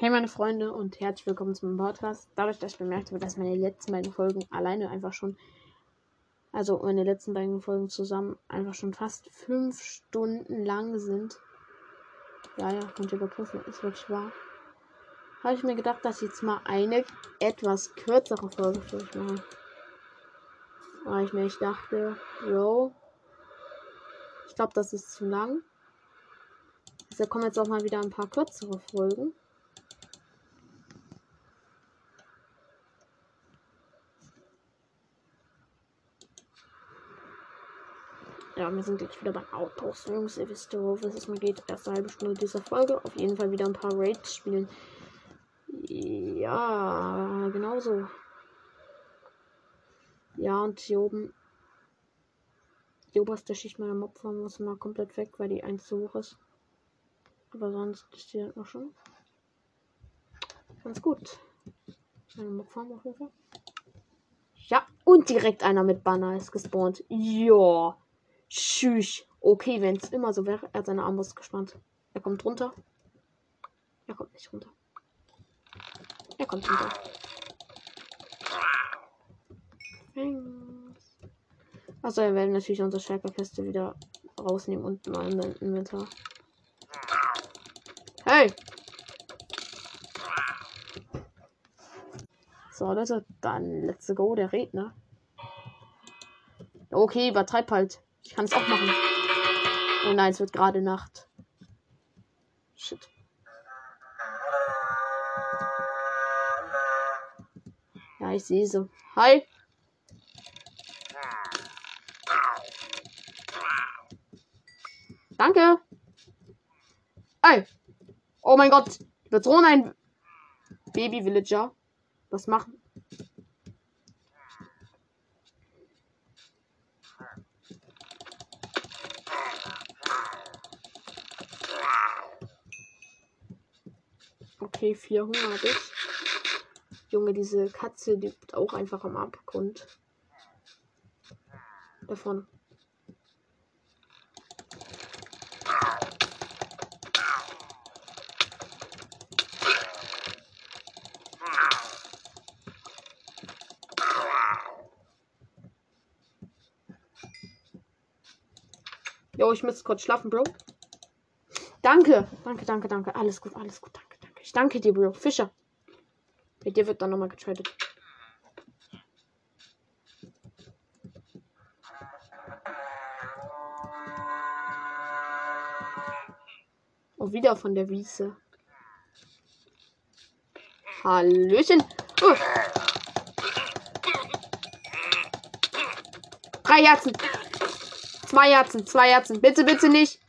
Hey meine Freunde und herzlich willkommen zum Podcast. Dadurch, dass ich bemerkt habe, dass meine letzten beiden Folgen alleine einfach schon, also meine letzten beiden Folgen zusammen einfach schon fast fünf Stunden lang sind. Ja, ja, könnt ihr überprüfen, ist wirklich wahr. Habe ich mir gedacht, dass ich jetzt mal eine etwas kürzere Folge für euch mache. Weil ich mir ich dachte, yo, ich glaube, das ist zu lang. Also kommen jetzt auch mal wieder ein paar kürzere Folgen. Ja, wir sind jetzt wieder beim Autos. Jungs, ihr wisst worum es mir geht. Erste halbe Stunde dieser Folge. Auf jeden Fall wieder ein paar Raids spielen. Ja, genauso. Ja, und hier oben. Die oberste Schicht meiner Mobfarm muss mal komplett weg, weil die 1 zu hoch ist. Aber sonst ist die halt noch schon ganz gut. Meine Mobfarm auf jeden Fall. Ja, und direkt einer mit Banner ist gespawnt. Ja. Tschüss. Okay, wenn es immer so wäre. Er hat seine Armbrust gespannt. Er kommt runter. Er kommt nicht runter. Er kommt runter. Also er will natürlich unsere Stärkerkiste wieder rausnehmen und mal in Inventar. Hey! So, Leute, dann let's go, der Redner. Okay, übertreib halt. Ich kann es auch machen. Oh nein, es wird gerade Nacht. Shit. Ja, ich sehe sie. Hi. Danke. Ey. Oh mein Gott. Wir drohen ein Baby Villager. Was machen? Okay, vier Hunger habe ich. Junge, diese Katze liegt auch einfach am Abgrund. Davon. Jo, ich muss kurz schlafen, Bro. Danke, danke, danke, danke. Alles gut, alles gut, danke. Ich danke dir, Bro. Fischer. Bei dir wird dann nochmal getradet. Und wieder von der Wiese. Hallöchen. Oh. Drei Herzen. Zwei Herzen, zwei Herzen. Bitte, bitte nicht.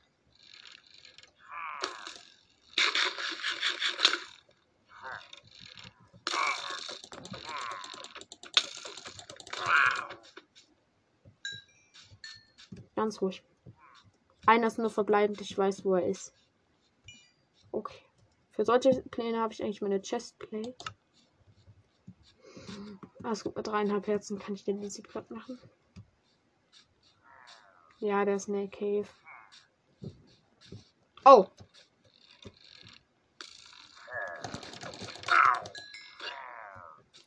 Ganz ruhig. Einer ist nur verbleibend, ich weiß, wo er ist. Okay. Für solche Pläne habe ich eigentlich meine Chestplate. Ah, es gibt mit dreieinhalb Herzen. Kann ich den easy platt machen? Ja, der ist in der Cave. Oh!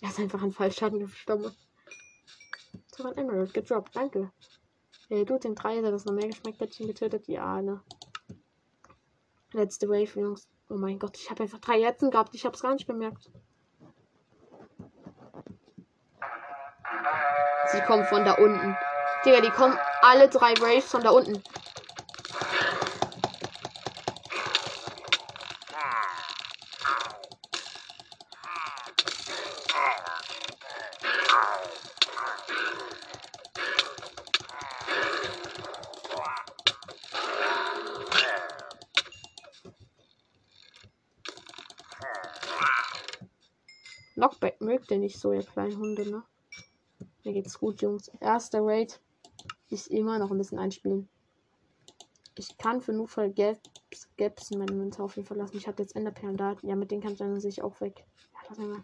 Er ist einfach ein Fallschaden gestorben. So ein Emerald gedroppt. Danke. Äh, du, den drei, das noch mehr Geschmäckbällchen getötet? Ja, ne. Letzte Wave, Jungs. Oh mein Gott, ich habe einfach drei Herzen gehabt. Ich habe es gar nicht bemerkt. Sie kommen von da unten. Digga, die kommen alle drei Waves von da unten. Nicht so, ihr kleinen Hunde, ne? Mir geht's gut, Jungs. Erster Raid ist immer noch ein bisschen einspielen. Ich kann für Notfall Gaps, Gaps in meinem Inventar auf jeden Fall lassen. Ich habe jetzt Enderperlen da. Ja, mit denen kann ich dann sich auch weg. Ja, lass mal.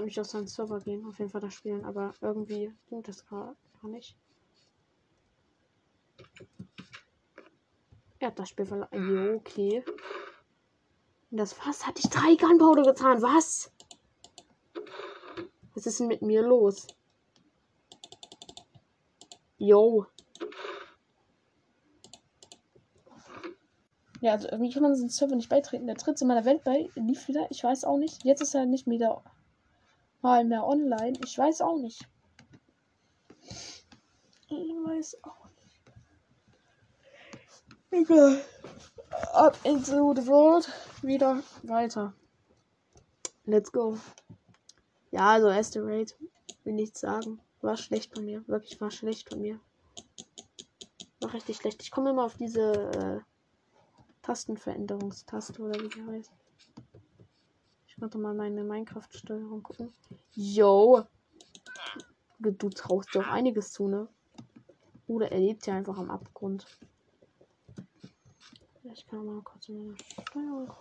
Wollte mich auf seinen Server gehen, auf jeden Fall da spielen, aber irgendwie ging das gar nicht. Er hat das Spiel verloren. Jo, okay. Und das was hatte ich drei Gunpowder getan. Was? Was ist denn mit mir los? Jo. Ja, also irgendwie kann man diesen Server nicht beitreten. Der tritt in meiner Welt bei, lief wieder. Ich weiß auch nicht. Jetzt ist er nicht wieder mal mehr online. Ich weiß auch nicht. Ich weiß auch Egal. Up into the world. Wieder weiter. Let's go. Ja, also erste Raid. Will nichts sagen. War schlecht von mir. Wirklich war schlecht von mir. War richtig schlecht. Ich komme immer auf diese äh, Tastenveränderungstaste oder wie die heißt. Ich konnte mal meine Minecraft-Steuerung gucken. Yo! Du traust dir auch einiges zu, ne? Oder er lebt ja einfach am Abgrund. Ich kann mal kurz in meine Steuerung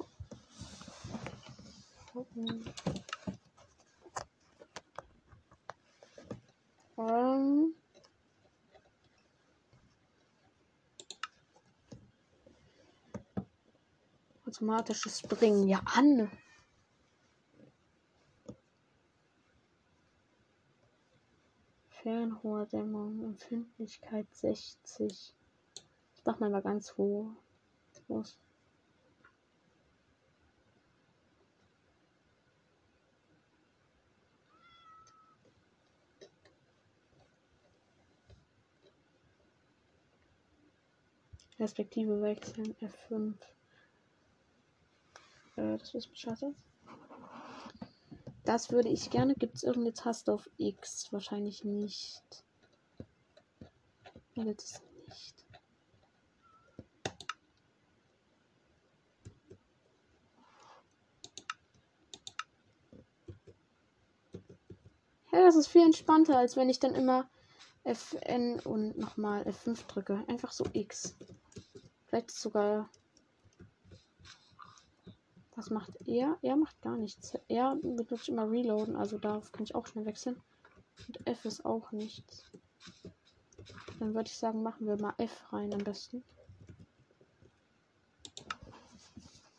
gucken. Ähm. Automatisches Springen. Ja, an. Fernrohrdämmung, Empfindlichkeit 60. Ich mach mal ganz hoch los. Perspektive wechseln, F5. Äh, das ist schade. Das würde ich gerne. Gibt es irgendeine Taste auf X? Wahrscheinlich nicht. Ja, das nicht. Ja, das ist viel entspannter, als wenn ich dann immer Fn und nochmal F5 drücke. Einfach so X. Vielleicht sogar. Was macht er? Er macht gar nichts. Er benutzt immer Reloaden, also darauf kann ich auch schnell wechseln. Und F ist auch nichts. Dann würde ich sagen, machen wir mal F rein am besten.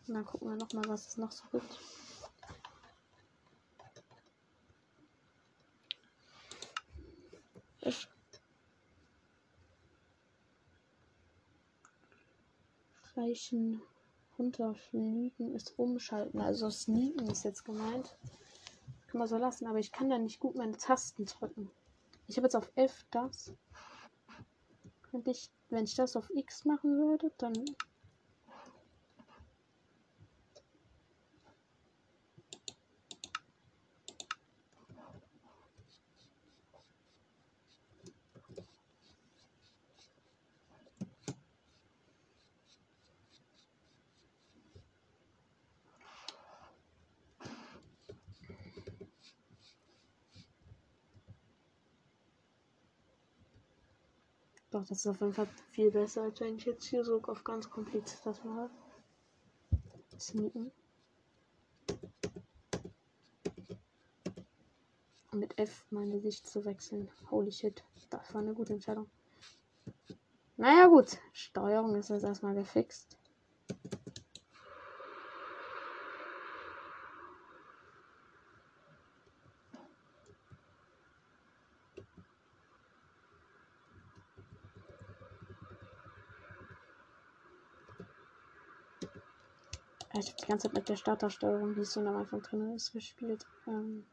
Und dann gucken wir nochmal, was es noch so gibt. F. Reichen runterfliegen ist umschalten. Also sneaken ist jetzt gemeint. Kann man so lassen, aber ich kann da nicht gut meine Tasten drücken. Ich habe jetzt auf F das. Könnte ich, wenn ich das auf X machen würde, dann Doch, das ist auf jeden Fall viel besser, als wenn ich jetzt hier so auf ganz kompliziert das mache. Sneaken. Mit F meine Sicht zu wechseln. Holy shit. Das war eine gute Entscheidung. Naja, gut. Steuerung ist jetzt erstmal gefixt. Ich habe die ganze Zeit mit der Startersteuerung, die so am Anfang drin ist, gespielt. Ähm,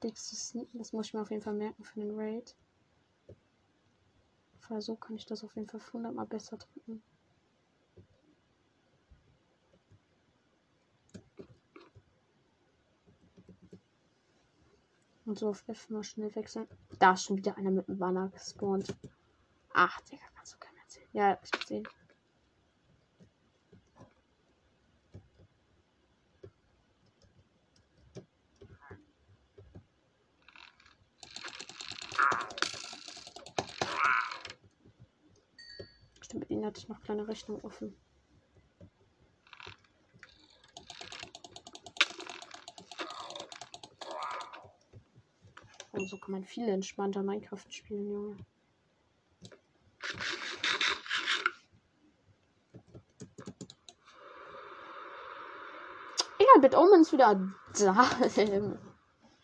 das muss ich mir auf jeden Fall merken für den Raid. Weil so kann ich das auf jeden Fall 100 mal besser drücken. Und so auf F mal schnell wechseln. Da ist schon wieder einer mit dem Banner gespawnt. Ach, Digga, kannst du keinem erzählen. Ja, ich gesehen. Mit ihnen hatte ich noch kleine Rechnung offen. Und so kann man viel entspannter Minecraft spielen, Junge. Egal, Bit Omen ist wieder da.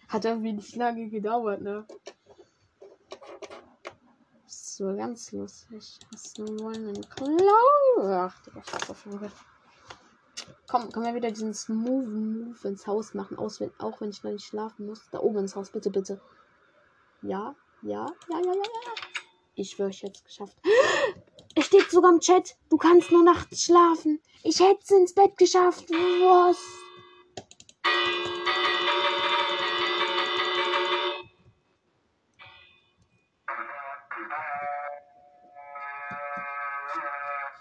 Hat irgendwie nicht lange gedauert, ne? So, ganz lustig. Du wohl einen Clown? Ach, Digga, ich hab auf jeden Fall. Komm, können wir wieder diesen smooth Move ins Haus machen, aus, wenn, auch wenn ich noch nicht schlafen muss. Da oben ins Haus, bitte, bitte. Ja, ja, ja, ja, ja, ja. Ich schwöre, ich hätte es geschafft. Es steht sogar im Chat, du kannst nur nachts schlafen. Ich hätte es ins Bett geschafft. Was?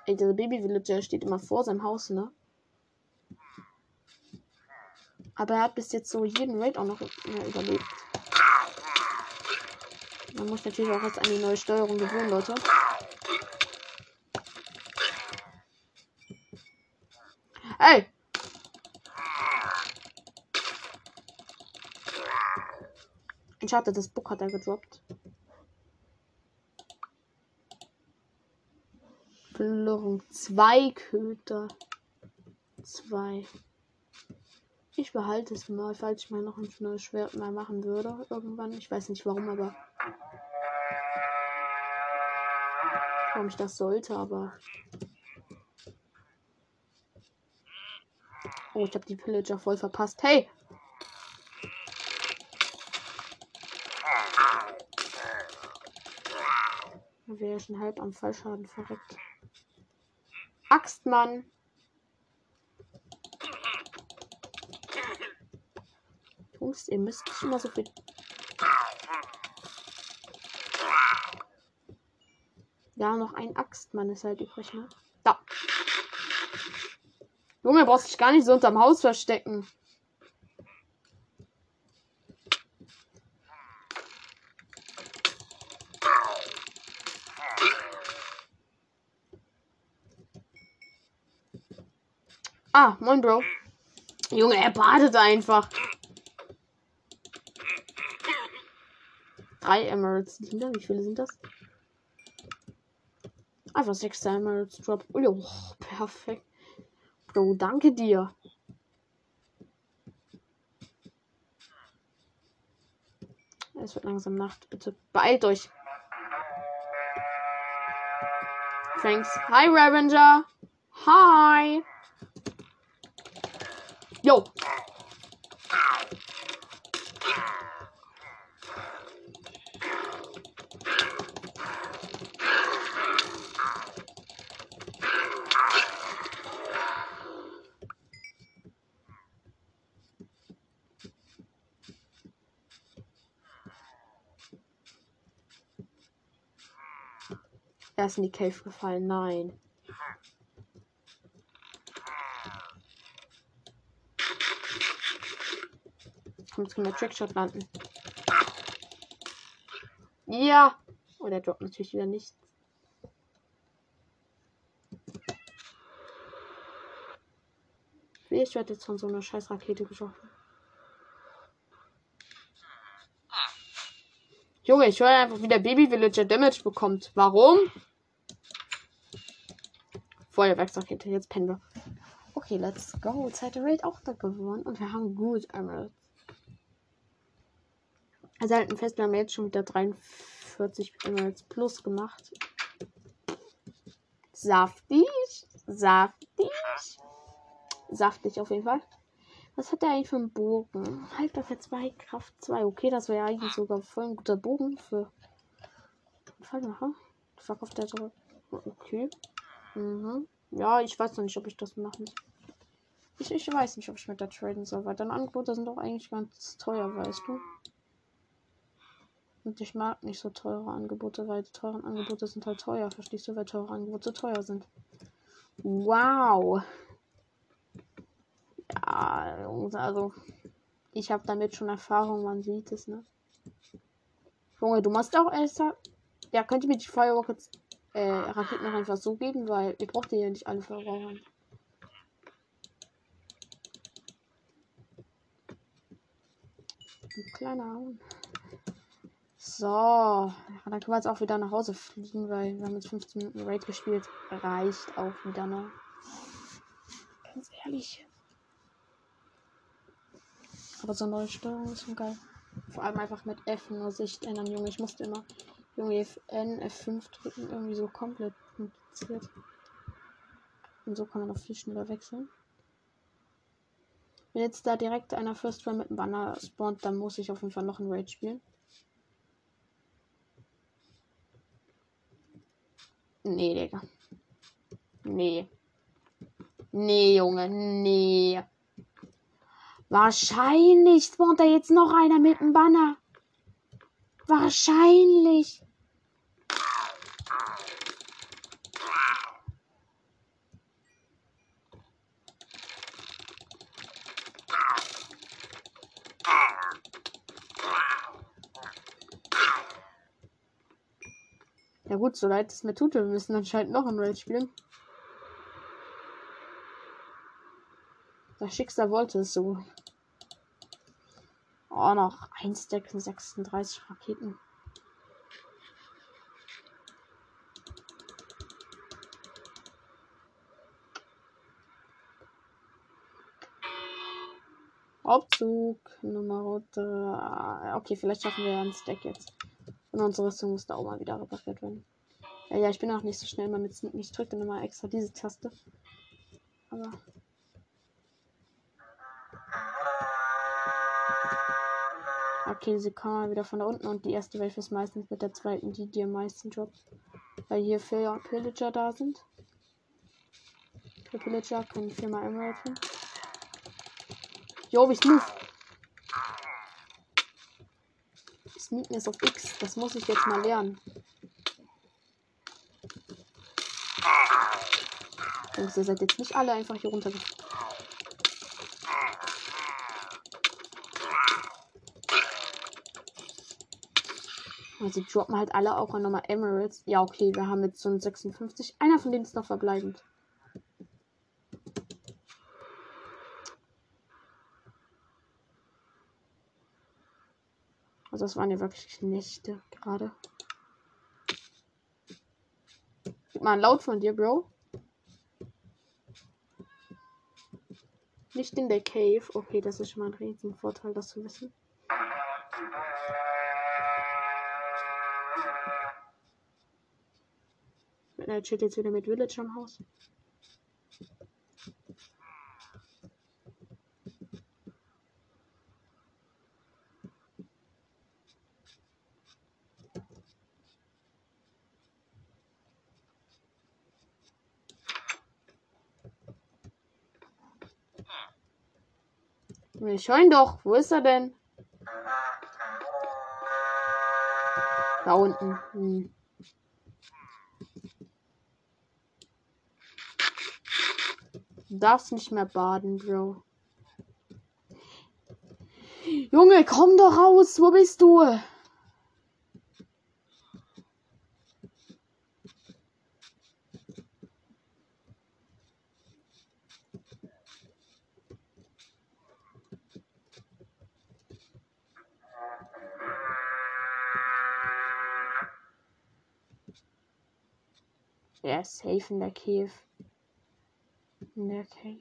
Ey, der Baby Villager steht immer vor seinem Haus, ne? Aber er hat bis jetzt so jeden Raid auch noch überlebt. Man muss natürlich auch jetzt an die neue Steuerung gewöhnen, Leute. Ey! Ein Schade, das Book hat er gedroppt. Verlorung. Zwei Köter. Zwei. Ich behalte es mal, falls ich mal noch ein neues Schwert mal machen würde. Irgendwann. Ich weiß nicht warum, aber. Warum ich das sollte, aber. Oh, ich habe die Pillager voll verpasst. Hey! Wäre schon halb am Fallschaden verreckt. Axtmann! Jungs, ihr müsst nicht immer so viel. Ja, noch ein Axtmann ist halt übrig, ne? Da. Junge, brauchst dich gar nicht so unterm Haus verstecken. Ah, moin, Bro. Junge, er badet einfach. Drei Emeralds. Wie viele sind das? Einfach sechs Emeralds Drop. Oh, perfekt. Bro, danke dir. Es wird langsam Nacht. Bitte beeilt euch. Thanks. Hi, Revenger. Hi. Yo. Er ist in die Cave gefallen. Nein. Komm, jetzt können wir Trickshot landen. Ja. Oh, der droppt natürlich wieder nichts. Ich werde jetzt von so einer scheiß Rakete getroffen. Junge, ich höre einfach, wie der Baby Villager Damage bekommt. Warum? Feuerwerksrakete, jetzt pennen wir. Okay, let's go. Zweite Raid auch da gewonnen. Und wir haben gut Emeralds. Also halten fest, wir haben jetzt schon wieder 43 Emeralds plus gemacht. Saftig. Saftig. Saftig auf jeden Fall. Was hat der eigentlich für einen Bogen? Haltbarkeit 2, Kraft 2. Okay, das wäre ja eigentlich sogar voll ein guter Bogen für Fallmacher. Verkauft der so. Okay. Mhm. Ja, ich weiß noch nicht, ob ich das machen ich, ich weiß nicht, ob ich mit der traden soll, weil deine Angebote sind doch eigentlich ganz teuer, weißt du? Und ich mag nicht so teure Angebote, weil die teuren Angebote sind halt teuer. Verstehst du, weil teure Angebote teuer sind? Wow. Ja, also ich habe damit schon Erfahrung, man sieht es, ne? Junge, du machst auch erst. Ja, könnt ihr mir die Firewalk jetzt. Äh, Raketen noch einfach so geben, weil ihr braucht die ja nicht alle verbrauchen. Ein kleiner Hund. So, dann können wir jetzt auch wieder nach Hause fliegen, weil wir haben jetzt 15 Minuten Raid gespielt. Reicht auch wieder noch. Ganz ehrlich. Aber so neue Steuerung ist schon geil. Vor allem einfach mit F nur Sicht ändern, Junge. Ich musste immer Junge Fn, F5 drücken, irgendwie so komplett kompliziert. Und so kann man auch viel schneller wechseln. Wenn jetzt da direkt einer First Run mit dem Banner spawnt, dann muss ich auf jeden Fall noch ein Raid spielen. Nee, Digga. Nee. Nee, Junge, nee. Wahrscheinlich spawnt da jetzt noch einer mit dem Banner. Wahrscheinlich. Ja gut, so leid es mir tut, wir müssen anscheinend noch ein Raid spielen. Das Schicksal wollte es so. Oh, noch 1 Stack 36 Raketen. Hauptzug Nummer 3. Okay, vielleicht schaffen wir einen Stack jetzt. Und unsere Rüstung muss da auch mal wieder repariert werden. Ja, ja, ich bin auch nicht so schnell mal mit Sneak. Ich drücke dann mal extra diese Taste. Aber Okay, sie kommen wieder von da unten und die erste Wave ist meistens mit der zweiten, die dir am meisten droppt. Weil hier vier Pillager da sind. Vier Pillager können viermal Emerald hin. Jo, ich move. Sneaken ist auf X. Das muss ich jetzt mal lernen. Jungs, ihr seid jetzt nicht alle einfach hier runtergefallen. Also droppen halt alle auch nochmal Emeralds. Ja, okay, wir haben jetzt so ein 56. Einer von denen ist noch verbleibend. Also das waren ja wirklich Nächte gerade. Gib mal ein Laut von dir, Bro. Nicht in der Cave. Okay, das ist schon mal ein riesen Vorteil, das zu wissen. Er chillt jetzt wieder mit Village am Haus. Wir schauen doch. Wo ist er denn? Da unten. Hm. Du darfst nicht mehr baden, Bro. Junge, komm doch raus. Wo bist du? Er ist safe in der Cave. In der Cave.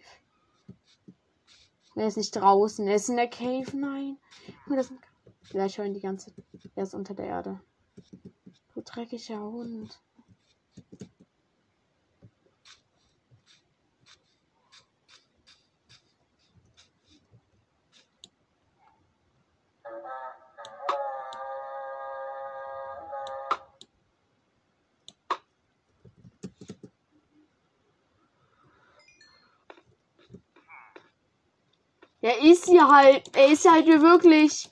Er ist nicht draußen. Er ist in der Cave. Nein. Vielleicht hören die ganze. Er ist unter der Erde. Du dreckiger Hund. Halt. Er ist halt wirklich.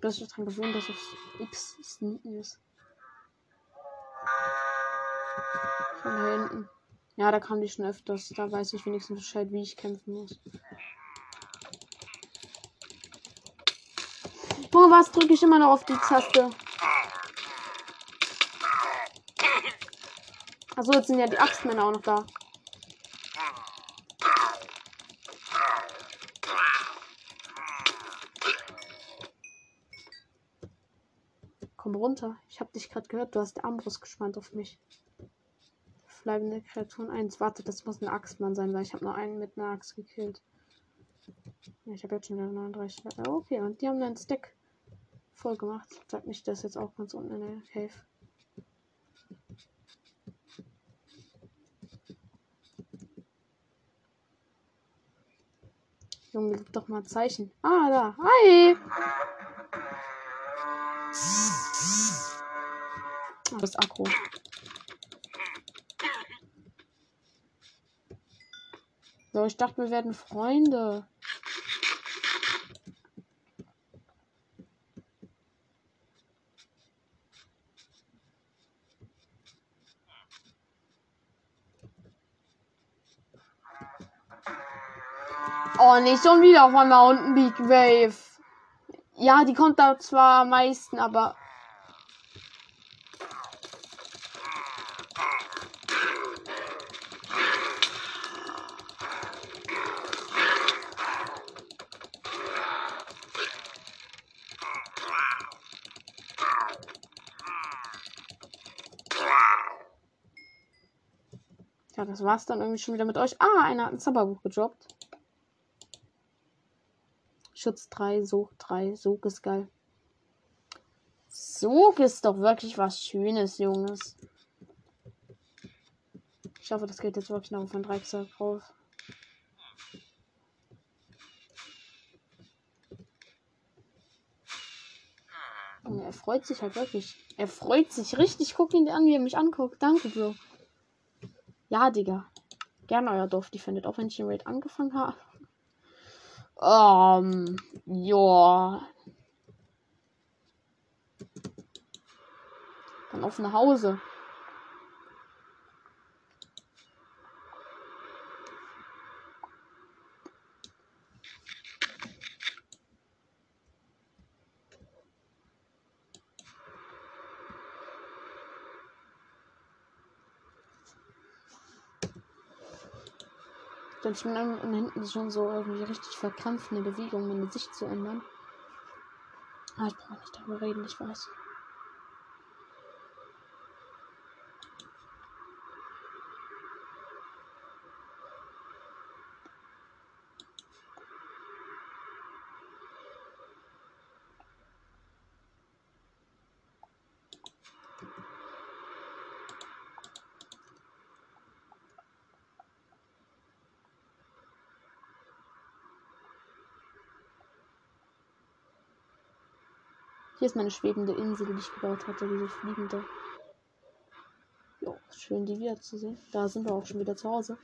Bin schon dran gewöhnt, dass es X sneaken ist. Von hinten. Ja, da kam die schon öfters. Da weiß ich wenigstens Bescheid, wie ich kämpfen muss. Junge, was drücke ich immer noch auf die Taste? Achso, jetzt sind ja die Axtmänner auch noch da. Komm runter. Ich habe dich gerade gehört. Du hast die Armbrust gespannt auf mich. Bleibende Kreaturen 1. Warte, das muss ein Axtmann sein, weil ich habe nur einen mit einer Axt gekillt. Ich habe jetzt schon wieder 39. Okay, und die haben einen Stack voll gemacht. Sagt mich das jetzt auch ganz unten in der Cave. Junge, gib doch mal Zeichen. Ah, da. Hi! Das Akku. So, ich dachte, wir werden Freunde. Oh, nicht schon wieder auf einmal unten Big Wave. Ja, die kommt da zwar am meisten, aber. Ja, das war's dann irgendwie schon wieder mit euch. Ah, einer hat ein Zauberbuch gedroppt. Schutz 3, Sog 3. Sog ist geil. Sog ist doch wirklich was Schönes, Junges. Ich hoffe, das geht jetzt wirklich noch auf ein Dreizack raus. Er freut sich halt wirklich. Er freut sich richtig. Guck ihn an, wie er mich anguckt. Danke, Bro. Ja, Digga. Gerne euer Dorf defendet, auch wenn ich den Raid angefangen habe. Ähm, ja. Dann auf nach Hause. Dann schon am hinten schon so irgendwie richtig verkrampft eine Bewegung, meine Sicht zu ändern. Ah, ich brauche nicht darüber reden, ich weiß. Hier ist meine schwebende Insel, die ich gebaut hatte, diese fliegende. Jo, schön die wiederzusehen. Da sind wir auch schon wieder zu Hause.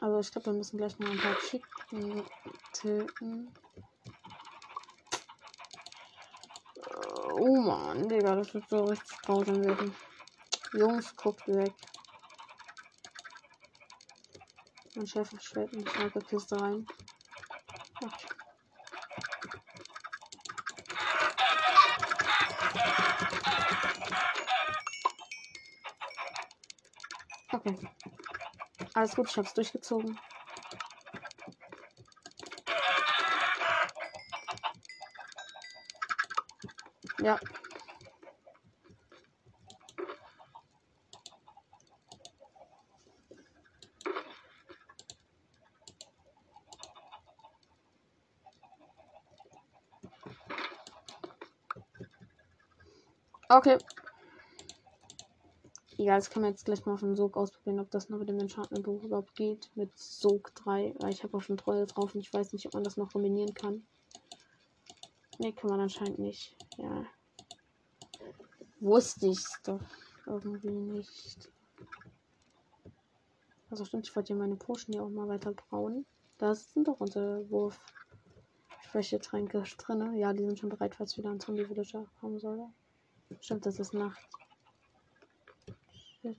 Also ich glaube, wir müssen gleich noch ein paar Chicken töten. Oh Mann, Digga, das wird so richtig grausam werden. Jungs, guckt weg. Mein Chef schwert in die Schneiderkiste rein. Okay. Alles gut, ich hab's durchgezogen. Ja. Okay. Ja, das kann man jetzt gleich mal von Sog aus ausprobieren, ob das noch mit dem Enchantment Buch überhaupt geht. Mit Sog 3. Weil ich habe auch schon Treue drauf und ich weiß nicht, ob man das noch kombinieren kann. Ne, kann man anscheinend nicht. Ja. Wusste ich doch irgendwie nicht. Also stimmt, ich wollte ja meine Potion hier auch mal weiter brauen. Da sind doch unsere Wurf. Schwächetränke drin. Ja, die sind schon bereit, falls wieder ein Zombie-Villager kommen soll. Stimmt, das ist Nacht. Shit.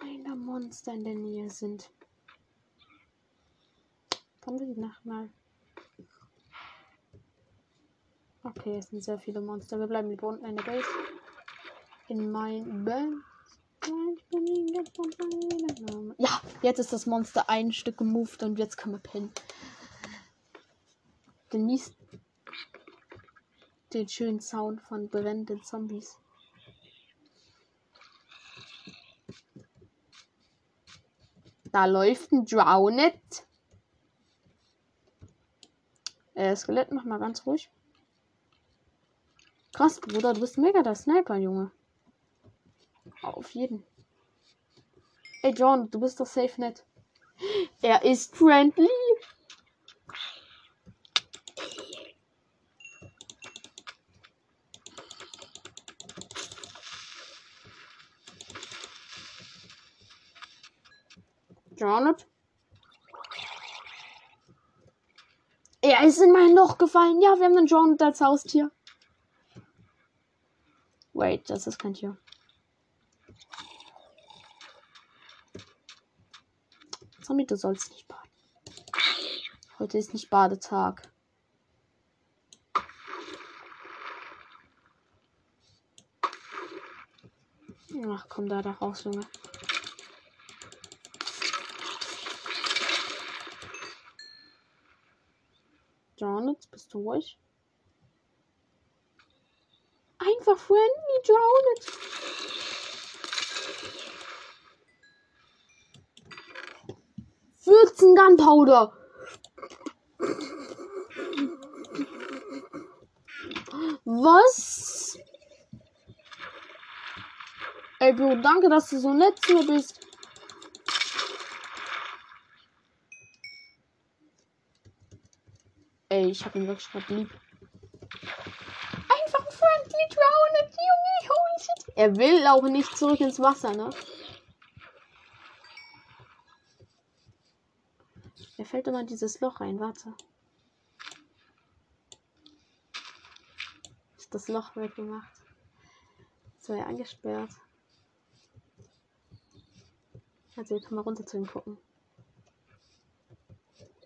Meine Monster in der Nähe sind. Kommen wir die Nacht mal. Okay, es sind sehr viele Monster. Wir bleiben lieber unten in der Base. In mein Base. Ja, jetzt ist das Monster ein Stück gemoved und jetzt können wir pennen. Genießt den schönen Sound von brennenden Zombies. Da läuft ein Drowned. Äh, Skelett, mach mal ganz ruhig. Krass, Bruder, du bist mega der Sniper, Junge. Auf jeden. Ey, John, du bist doch safe nett. Er ist friendly. Janet? Er ist in mein Loch gefallen. Ja, wir haben einen Janet als Haustier. Wait, das ist kein Tier. Zombie, du sollst nicht baden. Heute ist nicht Badetag. Ach komm da, da raus, Junge. Janet, bist du ruhig? Einfach friendly, Janet. 14 Gunpowder. Was? Ey, Bro, danke, dass du so nett zu mir bist. Ey, ich hab ihn wirklich gerade lieb. Einfach friendly drowned, Junge, holy shit. Er will auch nicht zurück ins Wasser, ne? Er fällt immer in dieses Loch rein. Warte. Ist das Loch weggemacht. Jetzt war er angesperrt. Also, jetzt kann man runter zu ihm gucken.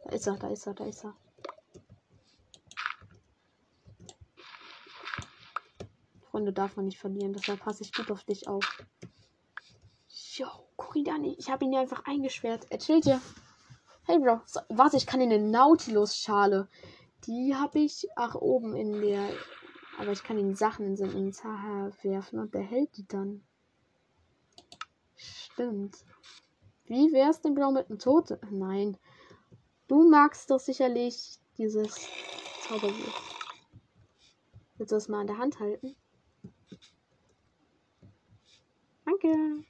Da ist er, da ist er, da ist er. Freunde darf man nicht verlieren, deshalb passe ich gut auf dich auf. Ihn an, ich habe ihn ja einfach eingesperrt. Er chillt hier. Hey Bro, so, warte, ich kann in eine Nautilus-Schale. Die habe ich ach oben in der. Aber ich kann ihn Sachen in ins Haar werfen und der hält die dann. Stimmt. Wie wär's denn Bro mit einem Tote? Nein. Du magst doch sicherlich dieses Zauberbuch. Willst du das mal in der Hand halten? Danke.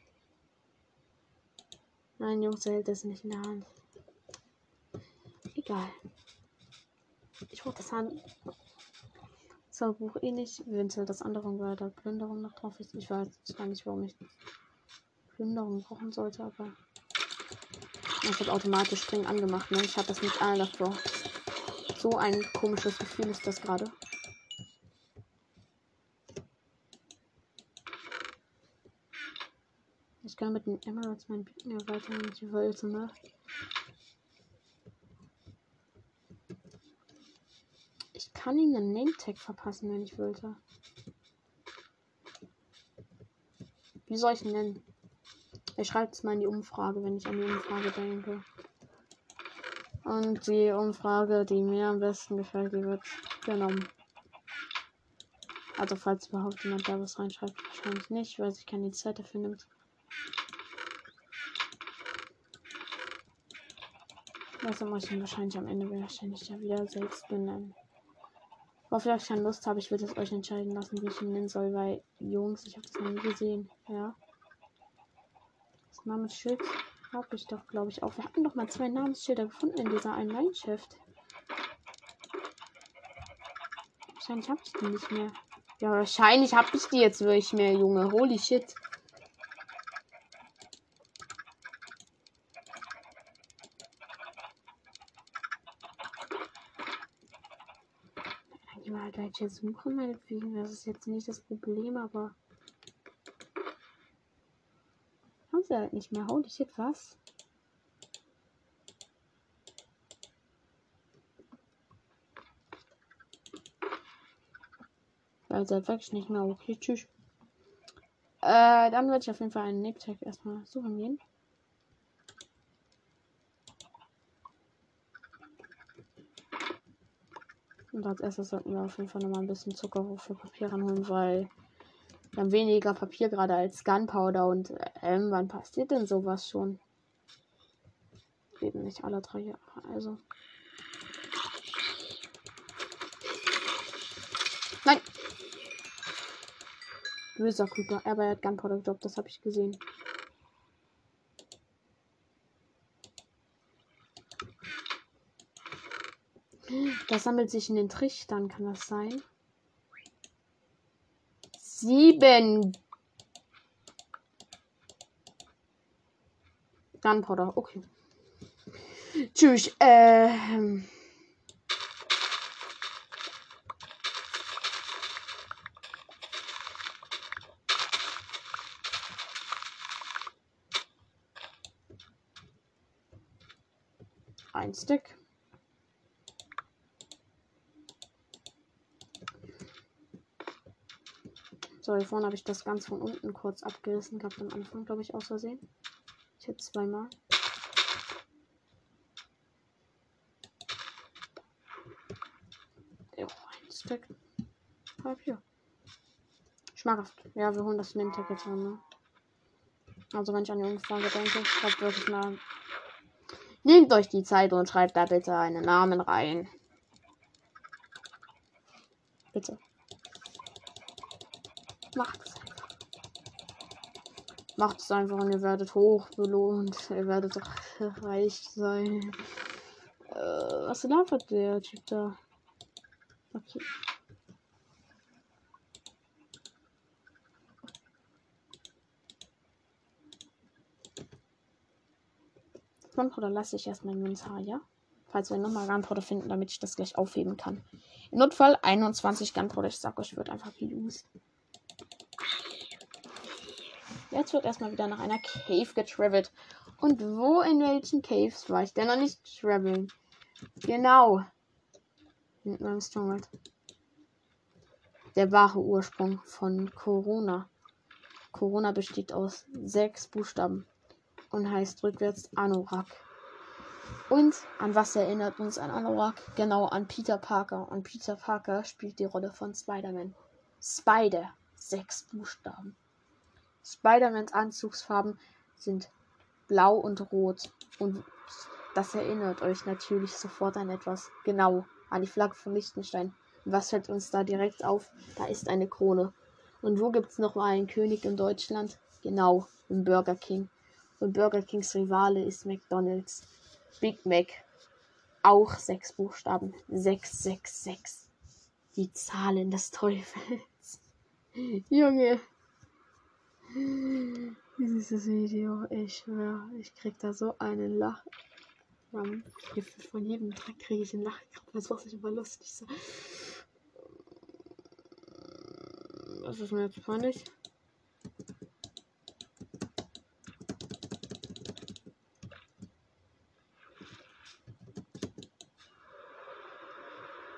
Nein, Jungs, er hält das nicht in der Hand. Egal. Ich wollte das Hand. Buch eh nicht. Wenn es halt das andere weil da Plünderung noch drauf ist. Ich weiß gar nicht, warum ich Plünderung brauchen sollte, aber. Ich habe automatisch streng angemacht, ne? Ich habe das nicht alle davor. So ein komisches Gefühl ist das gerade. Kann mit den Emeralds mein Bieten erweitern, wenn ich wollte, ne? kann ihm einen Name-Tag verpassen, wenn ich wollte. Wie soll ich ihn nennen? Ich schreibe es mal in die Umfrage, wenn ich an die Umfrage denke. Und die Umfrage, die mir am besten gefällt, die wird genommen. Also falls überhaupt jemand da was reinschreibt, wahrscheinlich nicht, weil sich keine Zeit dafür nimmt. Also muss ich ihn wahrscheinlich am Ende wahrscheinlich ja wieder selbst benennen. Worauf ich keine Lust habe, ich würde es euch entscheiden lassen, wie ich ihn nennen soll, weil Jungs, ich habe das noch nie gesehen. Ja. Das Namensschild habe ich doch, glaube ich, auch. Wir hatten doch mal zwei Namensschilder gefunden in dieser einen Mindshift. Wahrscheinlich habe ich die nicht mehr. Ja, wahrscheinlich habe ich die jetzt wirklich mehr, Junge. Holy shit. Welche suchen, meinetwegen. Das ist jetzt nicht das Problem, aber. Haben sie halt nicht mehr. Holy shit, was? Also wirklich nicht mehr. Okay, tschüss. Äh, dann werde ich auf jeden Fall einen Nick-Tag erstmal suchen gehen. Und als erstes sollten wir auf jeden Fall nochmal ein bisschen Zucker für Papier ranholen, weil wir haben weniger Papier gerade als Gunpowder und ähm, wann passiert denn sowas schon? Leben nicht alle drei Jahre, also. Nein! Böser Creeper, aber er hat Gunpowder gedroppt, das habe ich gesehen. Das sammelt sich in den Trichtern, kann das sein? Sieben. Gunpowder, okay. Tschüss. Ähm. Ein Stick. So, hier vorne habe ich das ganz von unten kurz abgerissen gehabt am Anfang, glaube ich, aus Versehen. Ich hätte zweimal. Schmackhaft. Ja, wir holen das Name-Tag an, ne? Also, wenn ich an die Umfrage denke, schreibt wirklich mal. Nehmt euch die Zeit und schreibt da bitte einen Namen rein. Bitte. Macht es einfach. Macht es einfach und ihr werdet hoch belohnt. Ihr werdet reich sein. Äh, was labert der Typ da? Okay. Gunpowder lasse ich erstmal in Inventar, ja? Falls wir nochmal Gunpowder finden, damit ich das gleich aufheben kann. Im Notfall 21 Gunpowder. Ich sag euch, wird einfach gelost. Jetzt wird erstmal wieder nach einer Cave getravelt. Und wo in welchen Caves war ich denn noch nicht traveln? Genau. Mit meinem Stronghold. Der wahre Ursprung von Corona. Corona besteht aus sechs Buchstaben und heißt rückwärts Anorak. Und an was erinnert uns an Anorak? Genau an Peter Parker. Und Peter Parker spielt die Rolle von Spider-Man. Spider. Sechs Buchstaben. Spider-Mans Anzugsfarben sind blau und rot. Und das erinnert euch natürlich sofort an etwas. Genau, an die Flagge von Liechtenstein. Was fällt uns da direkt auf? Da ist eine Krone. Und wo gibt es noch mal einen König in Deutschland? Genau, im Burger King. Und Burger Kings Rivale ist McDonald's. Big Mac. Auch sechs Buchstaben. 666. Die Zahlen des Teufels. Junge. Dieses Video, ich ich krieg da so einen Lach. Von jedem Tag kriege ich einen Lach. Das macht sich immer lustig. So. Was ist mir jetzt peinlich?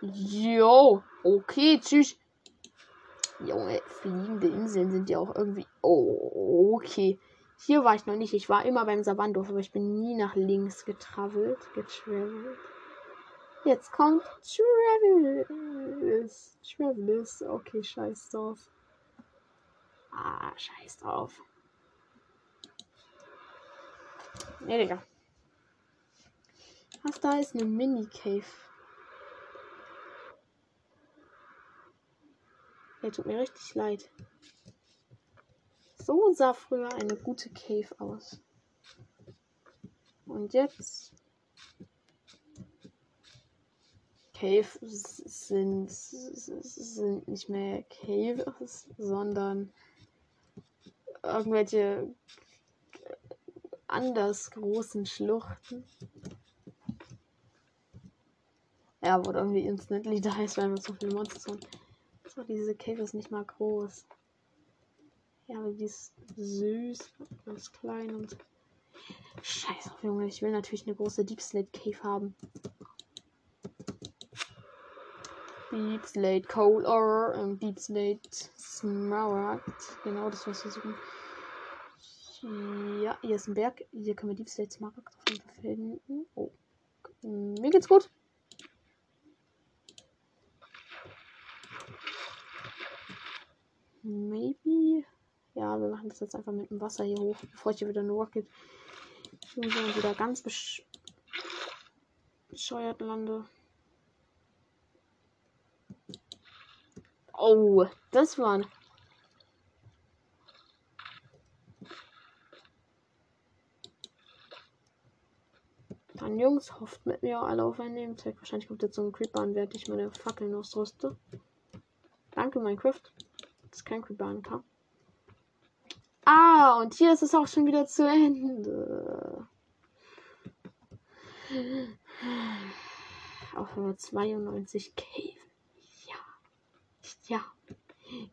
Jo, okay, tschüss. Junge, fliegende Inseln sind ja auch irgendwie. Oh, okay. Hier war ich noch nicht. Ich war immer beim Savandorf, aber ich bin nie nach links getravelt. Getravelt. Jetzt kommt Travelers. Travelers. Okay, scheiß drauf. Ah, scheiß drauf. Ne, Digga. Was da ist eine Mini-Cave. Er tut mir richtig leid. So sah früher eine gute Cave aus. Und jetzt. Cave sind, sind nicht mehr Caves, sondern irgendwelche anders großen Schluchten. Ja, wurde irgendwie instantly da ist, weil wir so viele Monster sind. So, diese Cave ist nicht mal groß. Ja, aber die ist süß, ganz klein und. Scheiße, Junge, ich will natürlich eine große Deep Slate Cave haben. Deep Slate Coal Ore und Deep Slate Smaragd. Genau das, was wir suchen. Ja, hier ist ein Berg. Hier können wir Deep Slate Smaragd finden. Oh. Mir geht's gut. Maybe. Ja, wir machen das jetzt einfach mit dem Wasser hier hoch, bevor ich hier wieder eine Rocket und wieder ganz besch bescheuert lande. Oh, das waren. Dann Jungs, hofft mit mir alle auf einen Nebenteil. Wahrscheinlich kommt jetzt so ein Creeper an, während ich meine Fackeln ausrüste. Danke, Minecraft. Das ist kein ankam. Ah, und hier ist es auch schon wieder zu Ende. Auf Höhe 92 Cave. Ja. Ja.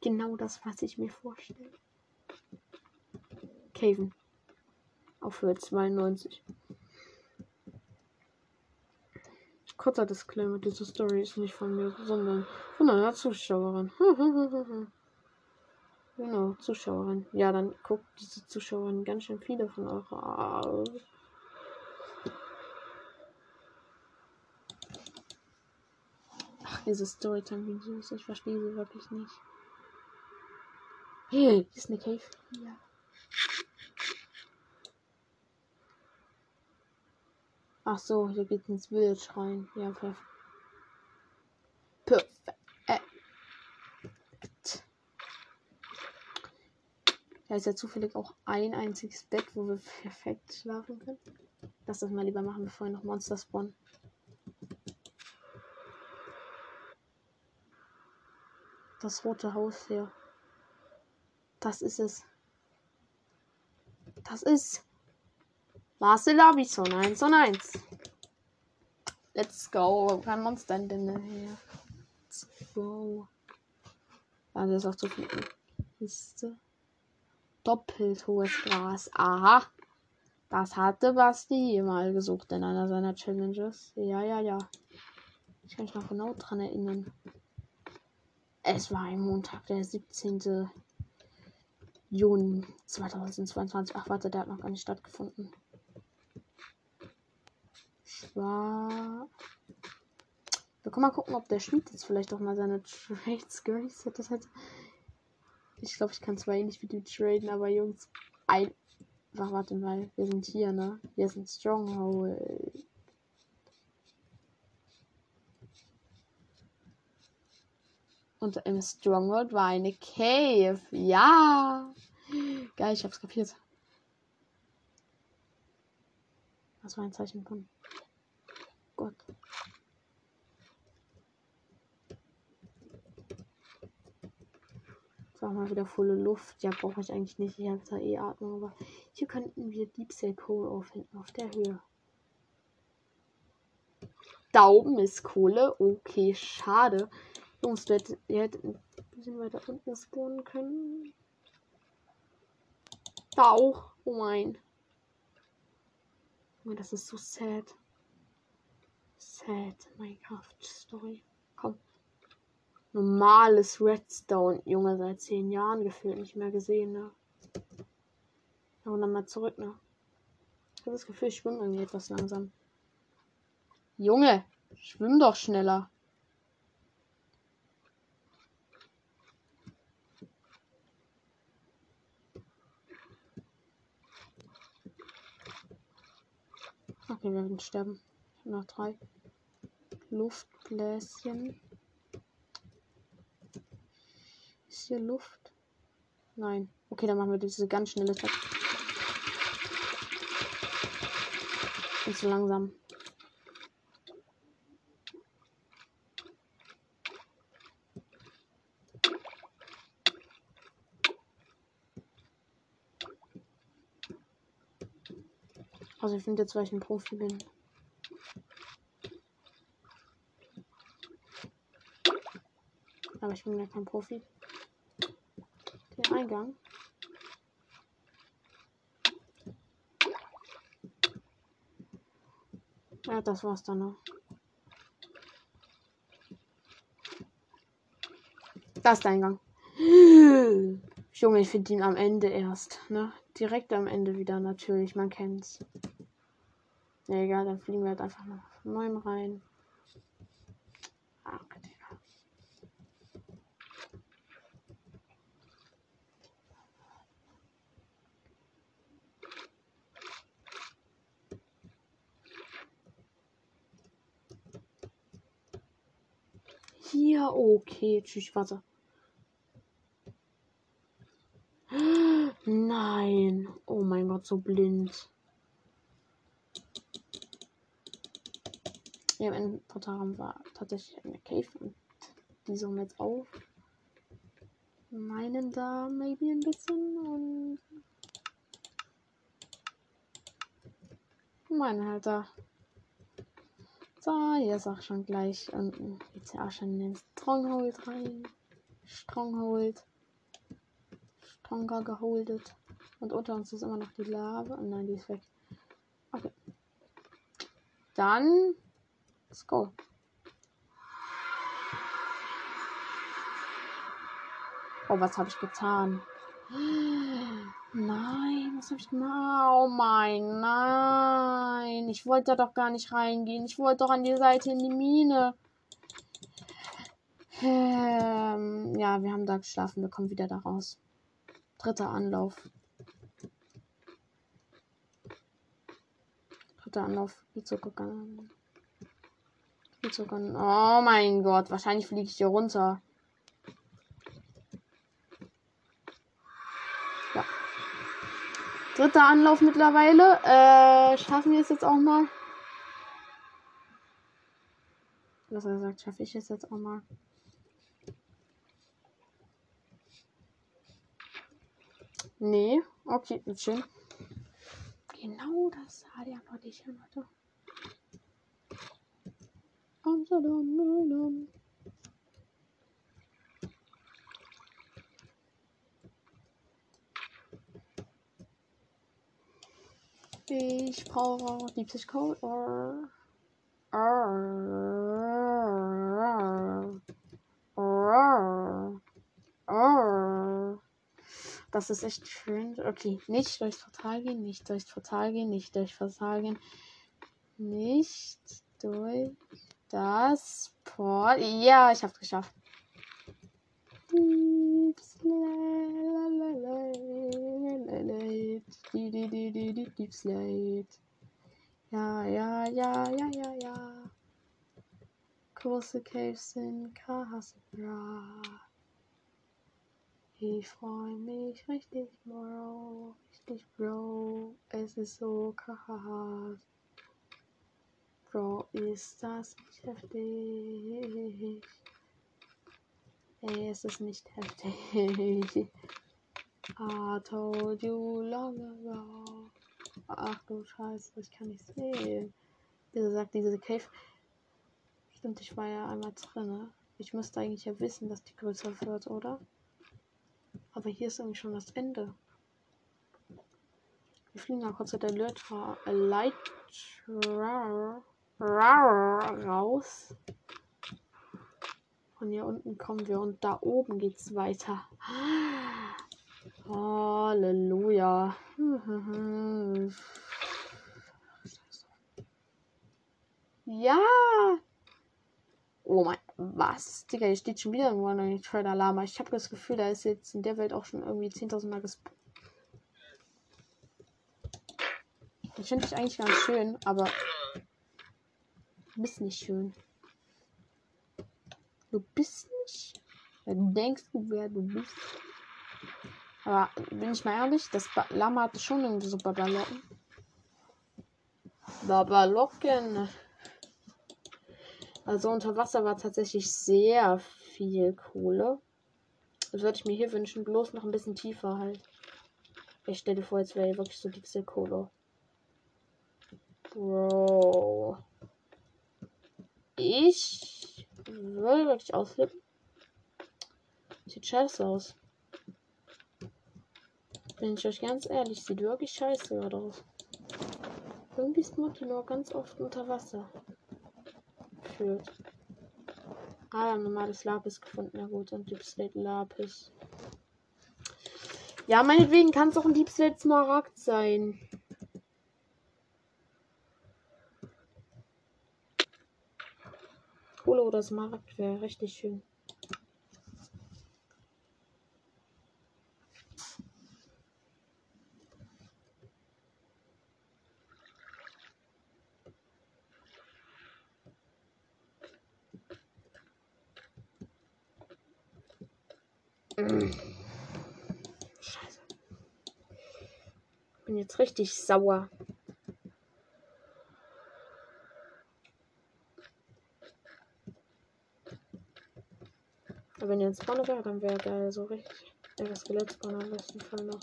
Genau das, was ich mir vorstelle. Caven. Auf Höhe 92. Kurzer Disclaimer, diese Story ist nicht von mir, sondern von einer Zuschauerin. Genau, Zuschauerin. Ja, dann guckt diese Zuschauerin ganz schön viele von eurer. Ach, diese Storytime-Videos, ich verstehe sie wirklich nicht. Hey, ist eine Cave. Ja. Ach so, hier geht's ins Village rein. Ja, perfekt. Perfekt. Da ist ja zufällig auch ein einziges Bett, wo wir perfekt schlafen können. Lass das mal lieber machen, bevor wir noch Monster spawnen. Das rote Haus hier. Das ist es. Das ist Marcel Abison 1 und 1. Let's go. Kein Monster denn hier. Let's go. Das ist auch zu viel. Liste doppelt hohes Gras. Aha. Das hatte Basti mal gesucht in einer seiner Challenges. Ja, ja, ja. Ich kann mich noch genau dran erinnern. Es war ein Montag, der 17. Juni 2022. Ach, warte, der hat noch gar nicht stattgefunden. Ich war. Wir können mal gucken, ob der Schmied jetzt vielleicht auch mal seine Trades gereset hat. Ich glaube, ich kann zwar nicht mit ihm traden, aber Jungs, ein. Ach, warte mal, wir sind hier, ne? Wir sind Stronghold. Und im Stronghold war eine Cave. Ja! Geil, ich hab's kapiert. Das war ein Zeichen von Gott. War mal wieder volle Luft. Ja, brauche ich eigentlich nicht. Ich habe da eh Atmung. Aber hier könnten wir Deep Sea Coal auffinden. Auf der Höhe. Da oben ist Kohle. Okay, schade. Jungs, ihr hättet ein bisschen weiter unten spawnen können. Da auch. Oh mein. Oh, das ist so sad. Sad Minecraft-Story. Komm normales Redstone. Junge, seit zehn Jahren gefühlt nicht mehr gesehen, ne? Aber dann mal zurück, ne? Ich habe das Gefühl, ich schwimme irgendwie etwas langsam. Junge, schwimm doch schneller. Okay, wir werden sterben. Noch drei. Luftbläschen. Ist hier Luft? Nein. Okay, dann machen wir diese ganz schnelle Zeit. Bin zu langsam. Also ich finde jetzt, weil ich ein Profi bin. Aber ich bin ja kein Profi. Eingang. Ja, das war's dann noch. Das ist der Eingang. Junge, ich finde ihn am Ende erst, ne? Direkt am Ende wieder natürlich, man kennt's. Ja, egal, dann fliegen wir halt einfach noch von neuem rein. Ah, okay, Digga. Okay, tschüss, warte. Nein. Oh mein Gott, so blind. Ja, im Portalraum war tatsächlich eine Cave und die suchen jetzt auf. Meinen da maybe ein bisschen und meinen halt da. So, hier ist auch schon gleich unten. Jetzt ja auch schon in den Stronghold rein. Stronghold. Stronger geholdet. Und unter uns ist immer noch die Lava. Oh nein, die ist weg. Okay. Dann. Let's go. Oh, was habe ich getan? Nein, was habe ich gemacht? Oh mein, nein. Ich wollte da doch gar nicht reingehen. Ich wollte doch an die Seite in die Mine. Ähm, ja, wir haben da geschlafen. Wir kommen wieder da raus. Dritter Anlauf. Dritter Anlauf. Zu gucken. Oh mein Gott. Wahrscheinlich fliege ich hier runter. Dritter Anlauf mittlerweile. Äh, schaffen wir es jetzt auch mal? Was er gesagt, schaffe ich es jetzt auch mal. Nee, okay, schön. Genau das sah der noch nicht hin, warte. Ich brauche Deep Sea Code. Das ist echt schön. Okay, nicht durchs Portal gehen, nicht durchs Portal gehen, nicht durchs Portal gehen. Nicht durch das Portal. Ja, ich hab's geschafft. Slate. Deep Slate. Ja, ja, ja, ja, ja, ja. Große Caves in Kahasbra. Ich freue mich richtig, Bro. Richtig, Bro. Es ist so krass. Bro, ist das nicht heftig? Ey, es ist nicht heftig. I told you long ago. Ach du Scheiße, ich kann nicht sehen. Wie gesagt, diese Cave. Stimmt, ich war ja einmal drin. Ich müsste eigentlich ja wissen, dass die größer wird, oder? Aber hier ist irgendwie schon das Ende. Wir fliegen mal kurz mit der Lytra Light raus. Von hier unten kommen wir und da oben geht's weiter. Halleluja. Ja. Oh mein, was? Digga, hier steht schon wieder ein Trader Lama. Ich habe das Gefühl, da ist jetzt in der Welt auch schon irgendwie 10.000 Mal gespawnt. Das finde ich eigentlich ganz schön, aber du bist nicht schön. Du bist nicht Wer denkst du, wer du bist? Aber bin ich mal ehrlich, das ba Lama hatte schon irgendwie so Babalocken. Babalocken. Also unter Wasser war tatsächlich sehr viel Kohle. Das würde ich mir hier wünschen, bloß noch ein bisschen tiefer halt. Ich stelle vor, jetzt wäre wirklich so die Kohle. Bro. Ich würde wirklich ausflippen. Sieht scheiße aus. Bin ich euch ganz ehrlich, sieht wirklich scheiße aus. Irgendwie ist Mutti nur ganz oft unter Wasser. Führt. Ah, ein normales Lapis gefunden. Ja gut, ein Deep Slate Lapis. Ja, meinetwegen kann es auch ein Deep Slate Smaragd sein. Kohle oder Smaragd wäre richtig schön. Scheiße. Bin jetzt richtig sauer. Wenn ihr ein Spawner wäre, dann wäre geil, so richtig. Das Skelett-Spawner am besten Fall noch.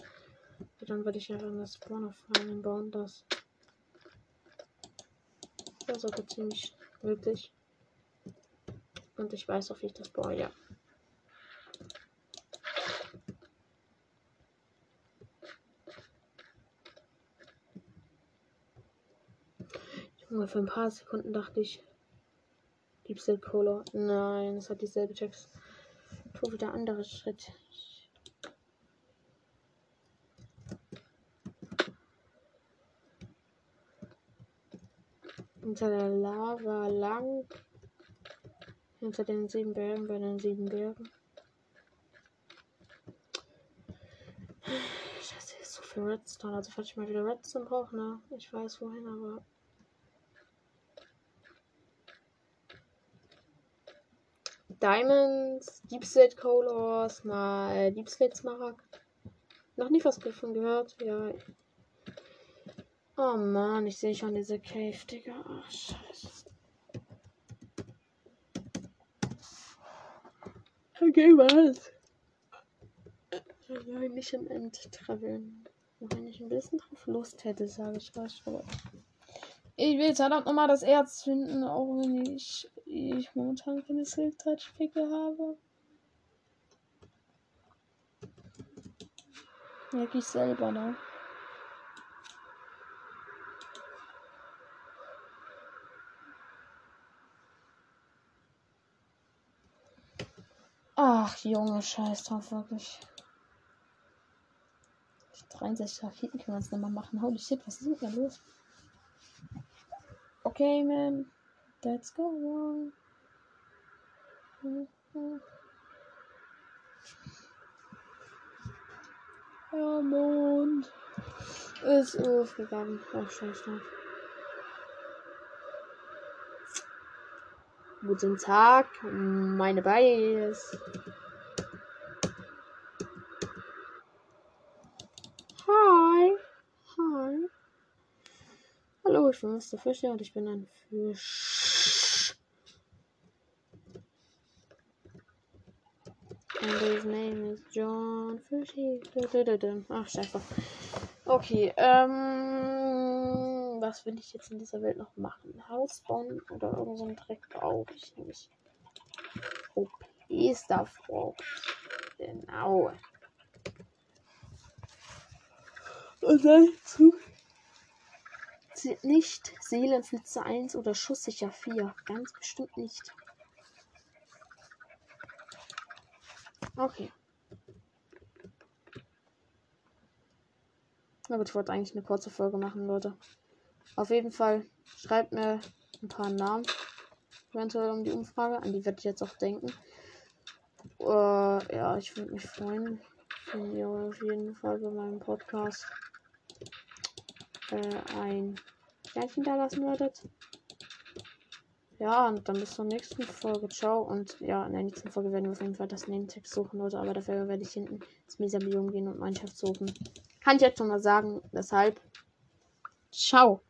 Und dann würde ich einfach das Spawner fallen bauen, das. Das ist aber ziemlich wirklich. Und ich weiß auch, wie ich das baue, ja. Junge, für ein paar Sekunden dachte ich, Deep Silk Cola. Nein, es hat dieselbe Text. Wieder andere Schritt. Hinter der Lava lang. Hinter den sieben Bergen, bei den sieben Bergen. Scheiße, ist so viel Redstone. Also falls ich mal wieder Redstone brauche, ne? Ich weiß wohin, aber Diamonds, Deep Slate Colors, mal äh, Deep Slate Smaragd. Noch nie was davon gehört, ja. Oh man, ich sehe schon diese Cave, Digga. Ach, scheiße. Okay, was? Ja, nicht im End traveln. Wenn ich ein bisschen drauf Lust hätte, sage ich was. Ich will jetzt verdammt nochmal das Erz finden, auch wenn ich ich momentan keine Silk Touch Picke habe. Merke ich selber, ne? Ach, Junge, scheiß drauf, wirklich. 63 Raketen können wir uns nochmal machen. Holy shit, was ist denn da los? Okay, man. Let's go. Ja, Mond ist aufgegangen. Ach, scheiße. Guten Tag, meine Bias. Hi. Hi. Hallo, ich bin Mr. Fischer und ich bin ein Fisch. And his name is John Fishy. Ach, scheiße. Okay, ähm. Was will ich jetzt in dieser Welt noch machen? Haus bauen oder irgend so Dreck brauche ich nämlich. OP Stuff brauche. Genau. Und dazu zählt nicht Seelenflitze 1 oder Schusssicher 4. Ganz bestimmt nicht. Okay. Aber ich wollte eigentlich eine kurze Folge machen, Leute. Auf jeden Fall schreibt mir ein paar Namen. Eventuell um die Umfrage. An die werde ich jetzt auch denken. Uh, ja, ich würde mich freuen, wenn ihr auf jeden Fall bei meinem Podcast äh, ein Sternchen da lassen würdet. Ja, und dann bis zur nächsten Folge. Ciao. Und ja, in der nächsten Folge werden wir auf jeden Fall das Name-Text suchen, Leute. Aber dafür werde ich hinten ins Mesa-Biom gehen und Mannschaft suchen. Kann ich jetzt schon mal sagen. Deshalb. Ciao.